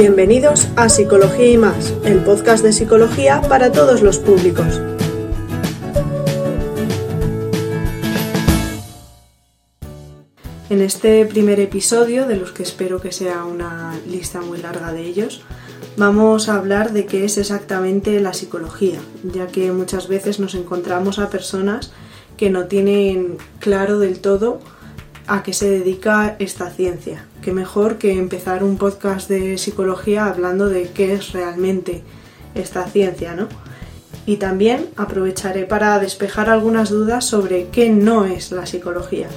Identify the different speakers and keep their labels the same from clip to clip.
Speaker 1: Bienvenidos a Psicología y más, el podcast de psicología para todos los públicos. En este primer episodio, de los que espero que sea una lista muy larga de ellos, vamos a hablar de qué es exactamente la psicología, ya que muchas veces nos encontramos a personas que no tienen claro del todo a qué se dedica esta ciencia. Qué mejor que empezar un podcast de psicología hablando de qué es realmente esta ciencia, ¿no? Y también aprovecharé para despejar algunas dudas sobre qué no es la psicología.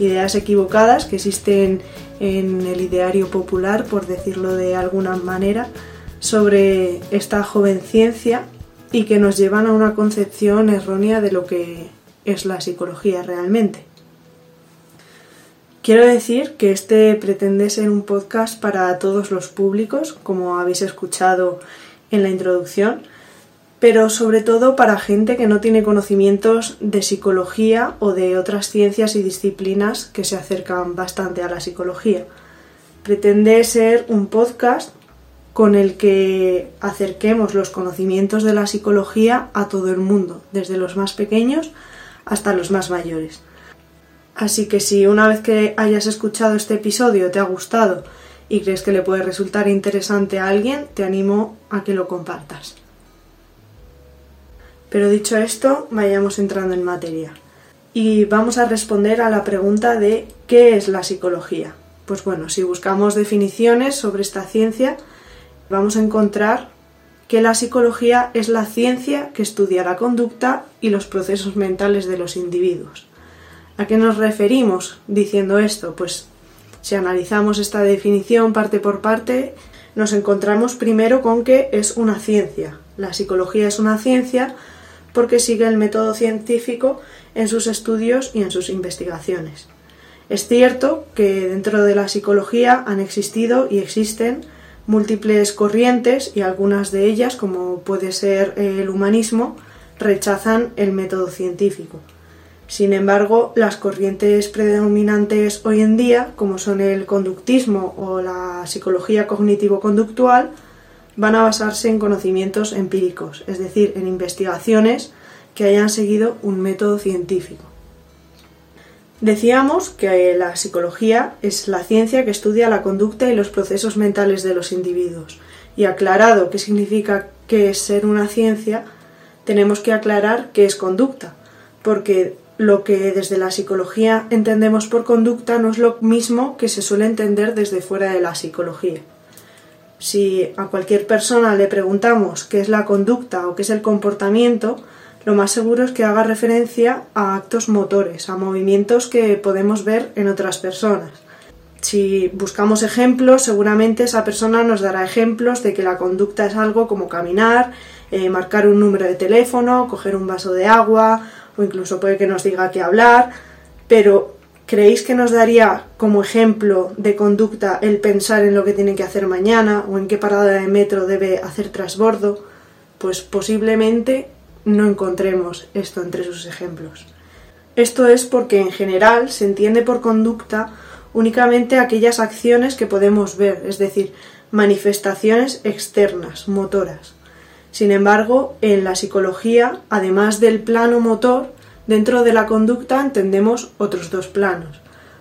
Speaker 1: Ideas equivocadas que existen en el ideario popular, por decirlo de alguna manera, sobre esta joven ciencia y que nos llevan a una concepción errónea de lo que es la psicología realmente. Quiero decir que este pretende ser un podcast para todos los públicos, como habéis escuchado en la introducción, pero sobre todo para gente que no tiene conocimientos de psicología o de otras ciencias y disciplinas que se acercan bastante a la psicología. Pretende ser un podcast con el que acerquemos los conocimientos de la psicología a todo el mundo, desde los más pequeños hasta los más mayores. Así que si una vez que hayas escuchado este episodio te ha gustado y crees que le puede resultar interesante a alguien, te animo a que lo compartas. Pero dicho esto, vayamos entrando en materia. Y vamos a responder a la pregunta de ¿qué es la psicología? Pues bueno, si buscamos definiciones sobre esta ciencia, vamos a encontrar que la psicología es la ciencia que estudia la conducta y los procesos mentales de los individuos. ¿A qué nos referimos diciendo esto? Pues si analizamos esta definición parte por parte, nos encontramos primero con que es una ciencia. La psicología es una ciencia porque sigue el método científico en sus estudios y en sus investigaciones. Es cierto que dentro de la psicología han existido y existen múltiples corrientes y algunas de ellas, como puede ser el humanismo, rechazan el método científico. Sin embargo, las corrientes predominantes hoy en día, como son el conductismo o la psicología cognitivo-conductual, van a basarse en conocimientos empíricos, es decir, en investigaciones que hayan seguido un método científico. Decíamos que la psicología es la ciencia que estudia la conducta y los procesos mentales de los individuos. Y aclarado qué significa que es ser una ciencia, tenemos que aclarar qué es conducta, porque lo que desde la psicología entendemos por conducta no es lo mismo que se suele entender desde fuera de la psicología. Si a cualquier persona le preguntamos qué es la conducta o qué es el comportamiento, lo más seguro es que haga referencia a actos motores, a movimientos que podemos ver en otras personas. Si buscamos ejemplos, seguramente esa persona nos dará ejemplos de que la conducta es algo como caminar, eh, marcar un número de teléfono, coger un vaso de agua o incluso puede que nos diga qué hablar, pero ¿creéis que nos daría como ejemplo de conducta el pensar en lo que tiene que hacer mañana o en qué parada de metro debe hacer trasbordo? Pues posiblemente no encontremos esto entre sus ejemplos. Esto es porque en general se entiende por conducta únicamente aquellas acciones que podemos ver, es decir, manifestaciones externas, motoras. Sin embargo, en la psicología, además del plano motor, dentro de la conducta entendemos otros dos planos.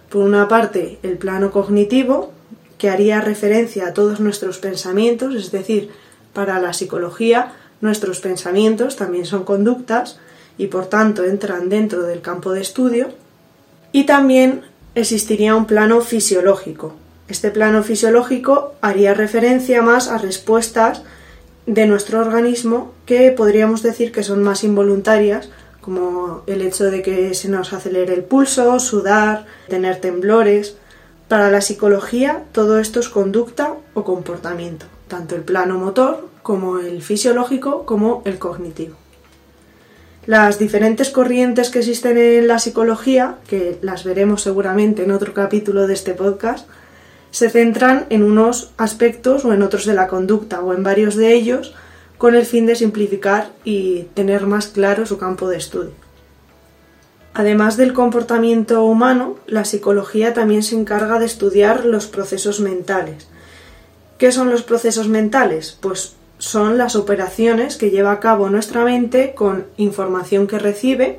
Speaker 1: Por una parte, el plano cognitivo, que haría referencia a todos nuestros pensamientos, es decir, para la psicología, nuestros pensamientos también son conductas y por tanto entran dentro del campo de estudio. Y también existiría un plano fisiológico. Este plano fisiológico haría referencia más a respuestas de nuestro organismo que podríamos decir que son más involuntarias, como el hecho de que se nos acelere el pulso, sudar, tener temblores. Para la psicología todo esto es conducta o comportamiento, tanto el plano motor como el fisiológico como el cognitivo. Las diferentes corrientes que existen en la psicología, que las veremos seguramente en otro capítulo de este podcast, se centran en unos aspectos o en otros de la conducta o en varios de ellos con el fin de simplificar y tener más claro su campo de estudio. Además del comportamiento humano, la psicología también se encarga de estudiar los procesos mentales, ¿Qué son los procesos mentales? Pues son las operaciones que lleva a cabo nuestra mente con información que recibe,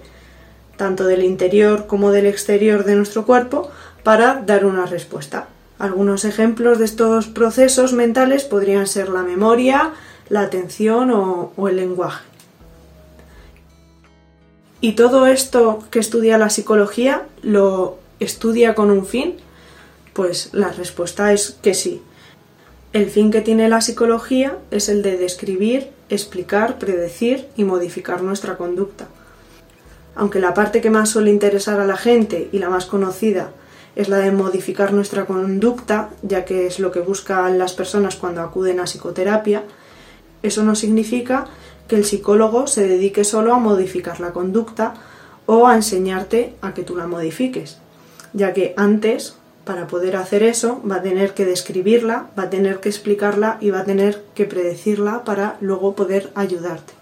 Speaker 1: tanto del interior como del exterior de nuestro cuerpo, para dar una respuesta. Algunos ejemplos de estos procesos mentales podrían ser la memoria, la atención o, el lenguaje. ¿Y todo esto que estudia la psicología lo estudia con un fin? Pues la respuesta es que sí. El fin que tiene la psicología es el de describir, explicar, predecir y modificar nuestra conducta. Aunque la parte que más suele interesar a la gente y la más conocida es la de modificar nuestra conducta, ya que es lo que buscan las personas cuando acuden a psicoterapia, eso no significa que el psicólogo se dedique solo a modificar la conducta o a enseñarte a que tú la modifiques, ya que antes para poder hacer eso va a tener que describirla, va a tener que explicarla y va a tener que predecirla para luego poder ayudarte.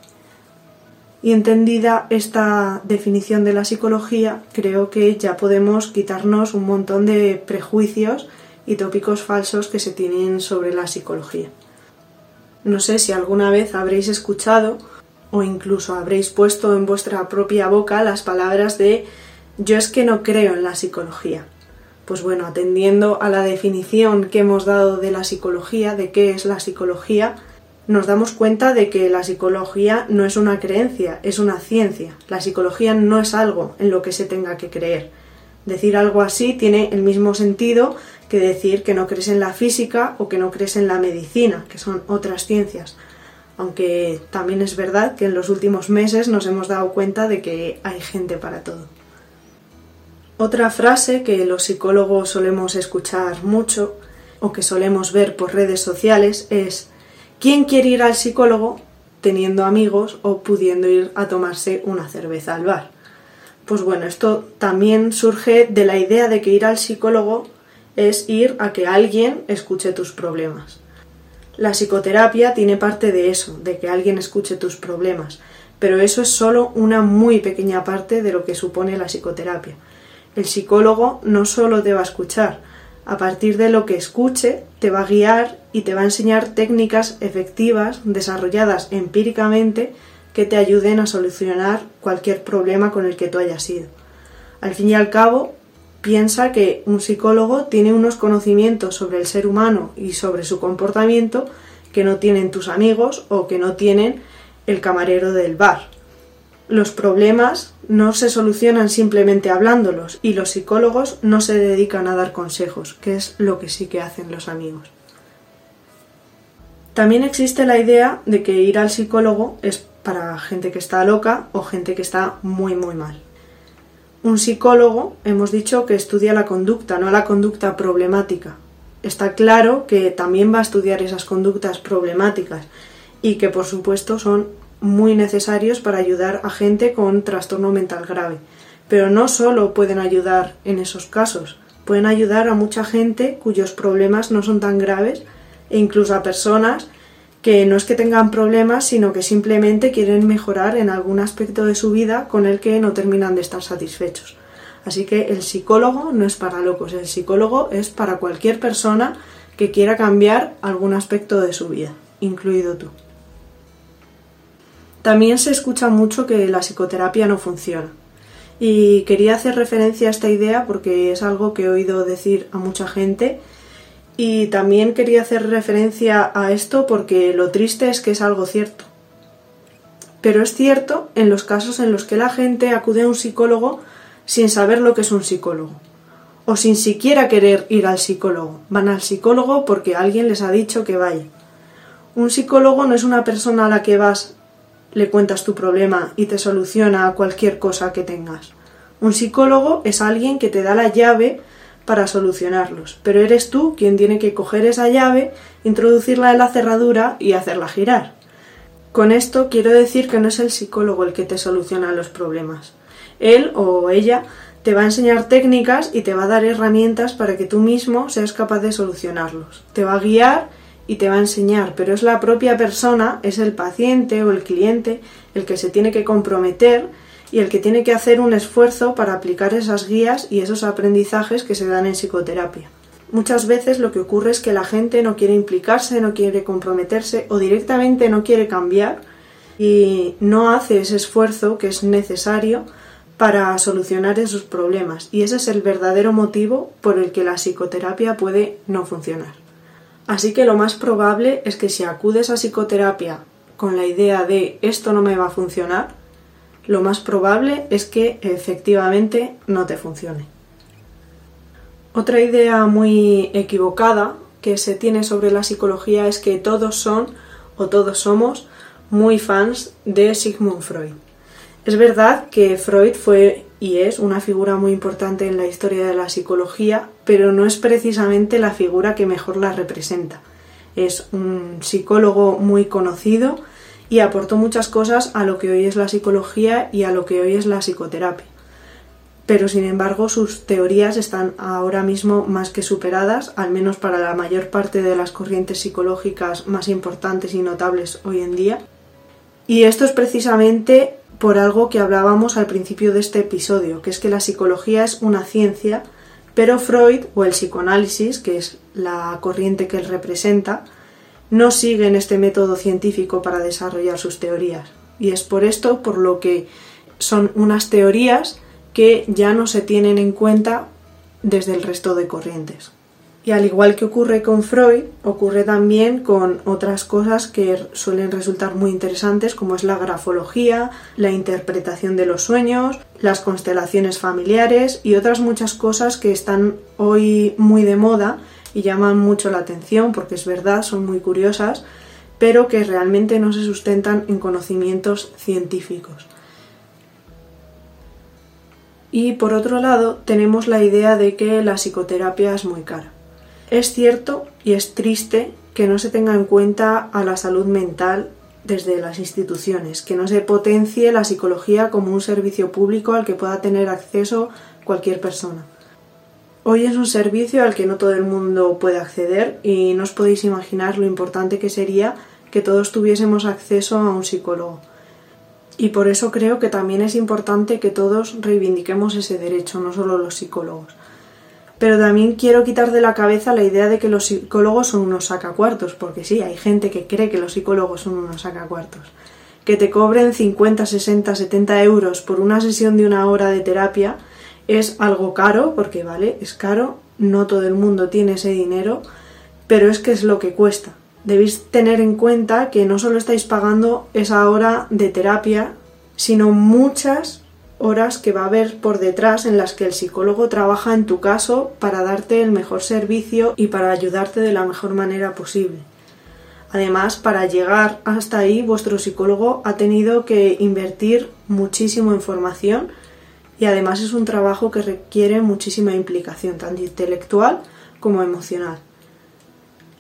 Speaker 1: Y entendida esta definición de la psicología, creo que ya podemos quitarnos un montón de prejuicios y tópicos falsos que se tienen sobre la psicología. No sé si alguna vez habréis escuchado o incluso habréis puesto en vuestra propia boca las palabras de yo es que no creo en la psicología. Pues bueno, atendiendo a la definición que hemos dado de la psicología, de qué es la psicología, nos damos cuenta de que la psicología no es una creencia, es una ciencia. La psicología no es algo en lo que se tenga que creer. Decir algo así tiene el mismo sentido que decir que no crees en la física o que no crees en la medicina, que son otras ciencias. Aunque también es verdad que en los últimos meses nos hemos dado cuenta de que hay gente para todo. Otra frase que los psicólogos solemos escuchar mucho o que solemos ver por redes sociales es ¿quién quiere ir al psicólogo teniendo amigos o pudiendo ir a tomarse una cerveza al bar? Pues bueno, esto también surge de la idea de que ir al psicólogo es ir a que alguien escuche tus problemas. La psicoterapia tiene parte de eso, de que alguien escuche tus problemas, pero eso es solo una muy pequeña parte de lo que supone la psicoterapia. El psicólogo no solo te va a escuchar, a partir de lo que escuche te va a guiar y te va a enseñar técnicas efectivas desarrolladas empíricamente que te ayuden a solucionar cualquier problema con el que tú hayas ido. Al fin y al cabo, piensa que un psicólogo tiene unos conocimientos sobre el ser humano y sobre su comportamiento que no tienen tus amigos o que no tienen el camarero del bar. Los problemas no se solucionan simplemente hablándolos y los psicólogos no se dedican a dar consejos, que es lo que sí que hacen los amigos. También existe la idea de que ir al psicólogo es para gente que está loca o gente que está muy muy mal. Un psicólogo hemos dicho que estudia la conducta, no la conducta problemática. Está claro que también va a estudiar esas conductas problemáticas y que por supuesto son muy necesarios para ayudar a gente con trastorno mental grave. Pero no solo pueden ayudar en esos casos, pueden ayudar a mucha gente cuyos problemas no son tan graves e incluso a personas que no es que tengan problemas, sino que simplemente quieren mejorar en algún aspecto de su vida con el que no terminan de estar satisfechos. Así que el psicólogo no es para locos, el psicólogo es para cualquier persona que quiera cambiar algún aspecto de su vida, incluido tú. También se escucha mucho que la psicoterapia no funciona. Y quería hacer referencia a esta idea porque es algo que he oído decir a mucha gente. Y también quería hacer referencia a esto porque lo triste es que es algo cierto. Pero es cierto en los casos en los que la gente acude a un psicólogo sin saber lo que es un psicólogo. O sin siquiera querer ir al psicólogo. Van al psicólogo porque alguien les ha dicho que vaya. Un psicólogo no es una persona a la que vas le cuentas tu problema y te soluciona cualquier cosa que tengas. Un psicólogo es alguien que te da la llave para solucionarlos, pero eres tú quien tiene que coger esa llave, introducirla en la cerradura y hacerla girar. Con esto quiero decir que no es el psicólogo el que te soluciona los problemas. Él o ella te va a enseñar técnicas y te va a dar herramientas para que tú mismo seas capaz de solucionarlos. Te va a guiar y te va a enseñar, pero es la propia persona, es el paciente o el cliente el que se tiene que comprometer y el que tiene que hacer un esfuerzo para aplicar esas guías y esos aprendizajes que se dan en psicoterapia. Muchas veces lo que ocurre es que la gente no quiere implicarse, no quiere comprometerse o directamente no quiere cambiar y no hace ese esfuerzo que es necesario para solucionar esos problemas. Y ese es el verdadero motivo por el que la psicoterapia puede no funcionar. Así que lo más probable es que si acudes a psicoterapia con la idea de esto no me va a funcionar, lo más probable es que efectivamente no te funcione. Otra idea muy equivocada que se tiene sobre la psicología es que todos son o todos somos muy fans de Sigmund Freud. Es verdad que Freud fue y es una figura muy importante en la historia de la psicología, pero no es precisamente la figura que mejor la representa. Es un psicólogo muy conocido y aportó muchas cosas a lo que hoy es la psicología y a lo que hoy es la psicoterapia. Pero sin embargo sus teorías están ahora mismo más que superadas, al menos para la mayor parte de las corrientes psicológicas más importantes y notables hoy en día. Y esto es precisamente por algo que hablábamos al principio de este episodio, que es que la psicología es una ciencia, pero Freud o el psicoanálisis, que es la corriente que él representa, no siguen este método científico para desarrollar sus teorías. Y es por esto por lo que son unas teorías que ya no se tienen en cuenta desde el resto de corrientes. Y al igual que ocurre con Freud, ocurre también con otras cosas que suelen resultar muy interesantes, como es la grafología, la interpretación de los sueños, las constelaciones familiares y otras muchas cosas que están hoy muy de moda y llaman mucho la atención porque es verdad, son muy curiosas, pero que realmente no se sustentan en conocimientos científicos. Y por otro lado, tenemos la idea de que la psicoterapia es muy cara. Es cierto y es triste que no se tenga en cuenta a la salud mental desde las instituciones, que no se potencie la psicología como un servicio público al que pueda tener acceso cualquier persona. Hoy es un servicio al que no todo el mundo puede acceder y no os podéis imaginar lo importante que sería que todos tuviésemos acceso a un psicólogo. Y por eso creo que también es importante que todos reivindiquemos ese derecho, no solo los psicólogos. Pero también quiero quitar de la cabeza la idea de que los psicólogos son unos sacacuartos, porque sí, hay gente que cree que los psicólogos son unos sacacuartos. Que te cobren 50, 60, 70 euros por una sesión de una hora de terapia es algo caro, porque vale, es caro, no todo el mundo tiene ese dinero, pero es que es lo que cuesta. Debéis tener en cuenta que no solo estáis pagando esa hora de terapia, sino muchas horas que va a haber por detrás en las que el psicólogo trabaja en tu caso para darte el mejor servicio y para ayudarte de la mejor manera posible. Además, para llegar hasta ahí, vuestro psicólogo ha tenido que invertir muchísimo en formación y además es un trabajo que requiere muchísima implicación, tanto intelectual como emocional.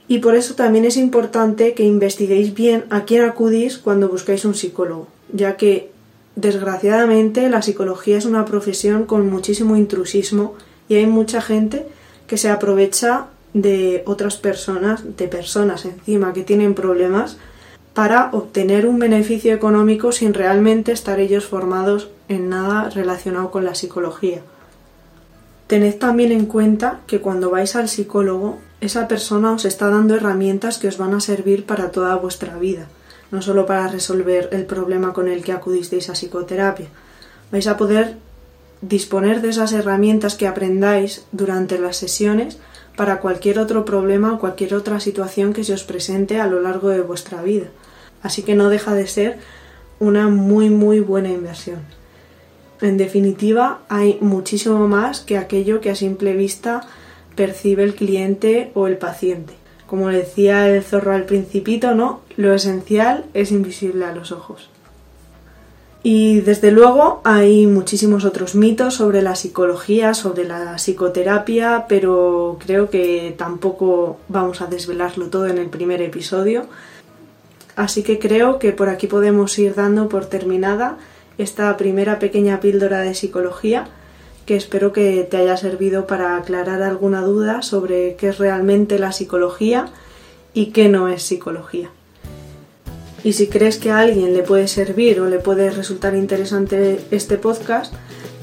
Speaker 1: Y por eso también es importante que investiguéis bien a quién acudís cuando buscáis un psicólogo, ya que desgraciadamente la psicología es una profesión con muchísimo intrusismo y hay mucha gente que se aprovecha de otras personas, de personas encima que tienen problemas para obtener un beneficio económico sin realmente estar ellos formados en nada relacionado con la psicología. Tened también en cuenta que cuando vais al psicólogo, esa persona os está dando herramientas que os van a servir para toda vuestra vida, no solo para resolver el problema con el que acudisteis a psicoterapia. Vais a poder disponer de esas herramientas que aprendáis durante las sesiones para cualquier otro problema o cualquier otra situación que se os presente a lo largo de vuestra vida. Así que no deja de ser una muy muy buena inversión. En definitiva, hay muchísimo más que aquello que a simple vista percibe el cliente o el paciente. Como decía el zorro al principito, ¿no? Lo esencial es invisible a los ojos. Y desde luego hay muchísimos otros mitos sobre la psicología, sobre la psicoterapia, pero creo que tampoco vamos a desvelarlo todo en el primer episodio. Así que creo que por aquí podemos ir dando por terminada esta primera pequeña píldora de psicología espero que te haya servido para aclarar alguna duda sobre qué es realmente la psicología y qué no es psicología. Y si crees que a alguien le puede servir o le puede resultar interesante este podcast,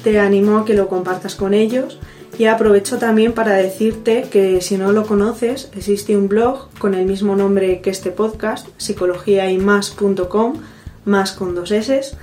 Speaker 1: te animo a que lo compartas con ellos Y aprovecho también para decirte que si no lo conoces, existe un blog con el mismo nombre que este podcast, psicologiaymas.com, más con dos S,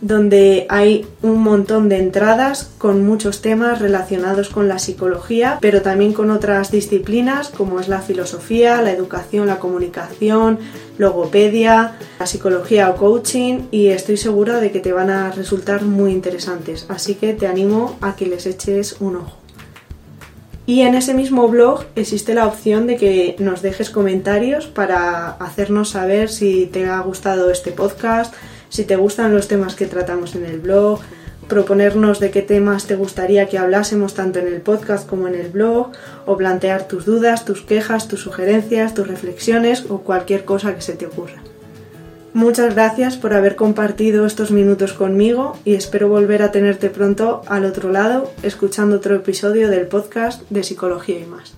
Speaker 1: donde hay un montón de entradas con muchos temas relacionados con la psicología, pero también con otras disciplinas como es la filosofía, la educación, la comunicación, logopedia, la psicología o coaching y estoy segura de que te van a resultar muy interesantes, así que te animo a que les eches un ojo. Y en ese mismo blog existe la opción de que nos dejes comentarios para hacernos saber si te ha gustado este podcast, si te gustan los temas que tratamos en el blog, proponernos de qué temas te gustaría que hablásemos tanto en el podcast como en el blog, o plantear tus dudas, tus quejas, tus sugerencias, tus reflexiones o cualquier cosa que se te ocurra. Muchas gracias por haber compartido estos minutos conmigo y espero volver a tenerte pronto al otro lado escuchando otro episodio del podcast de Psicología y más.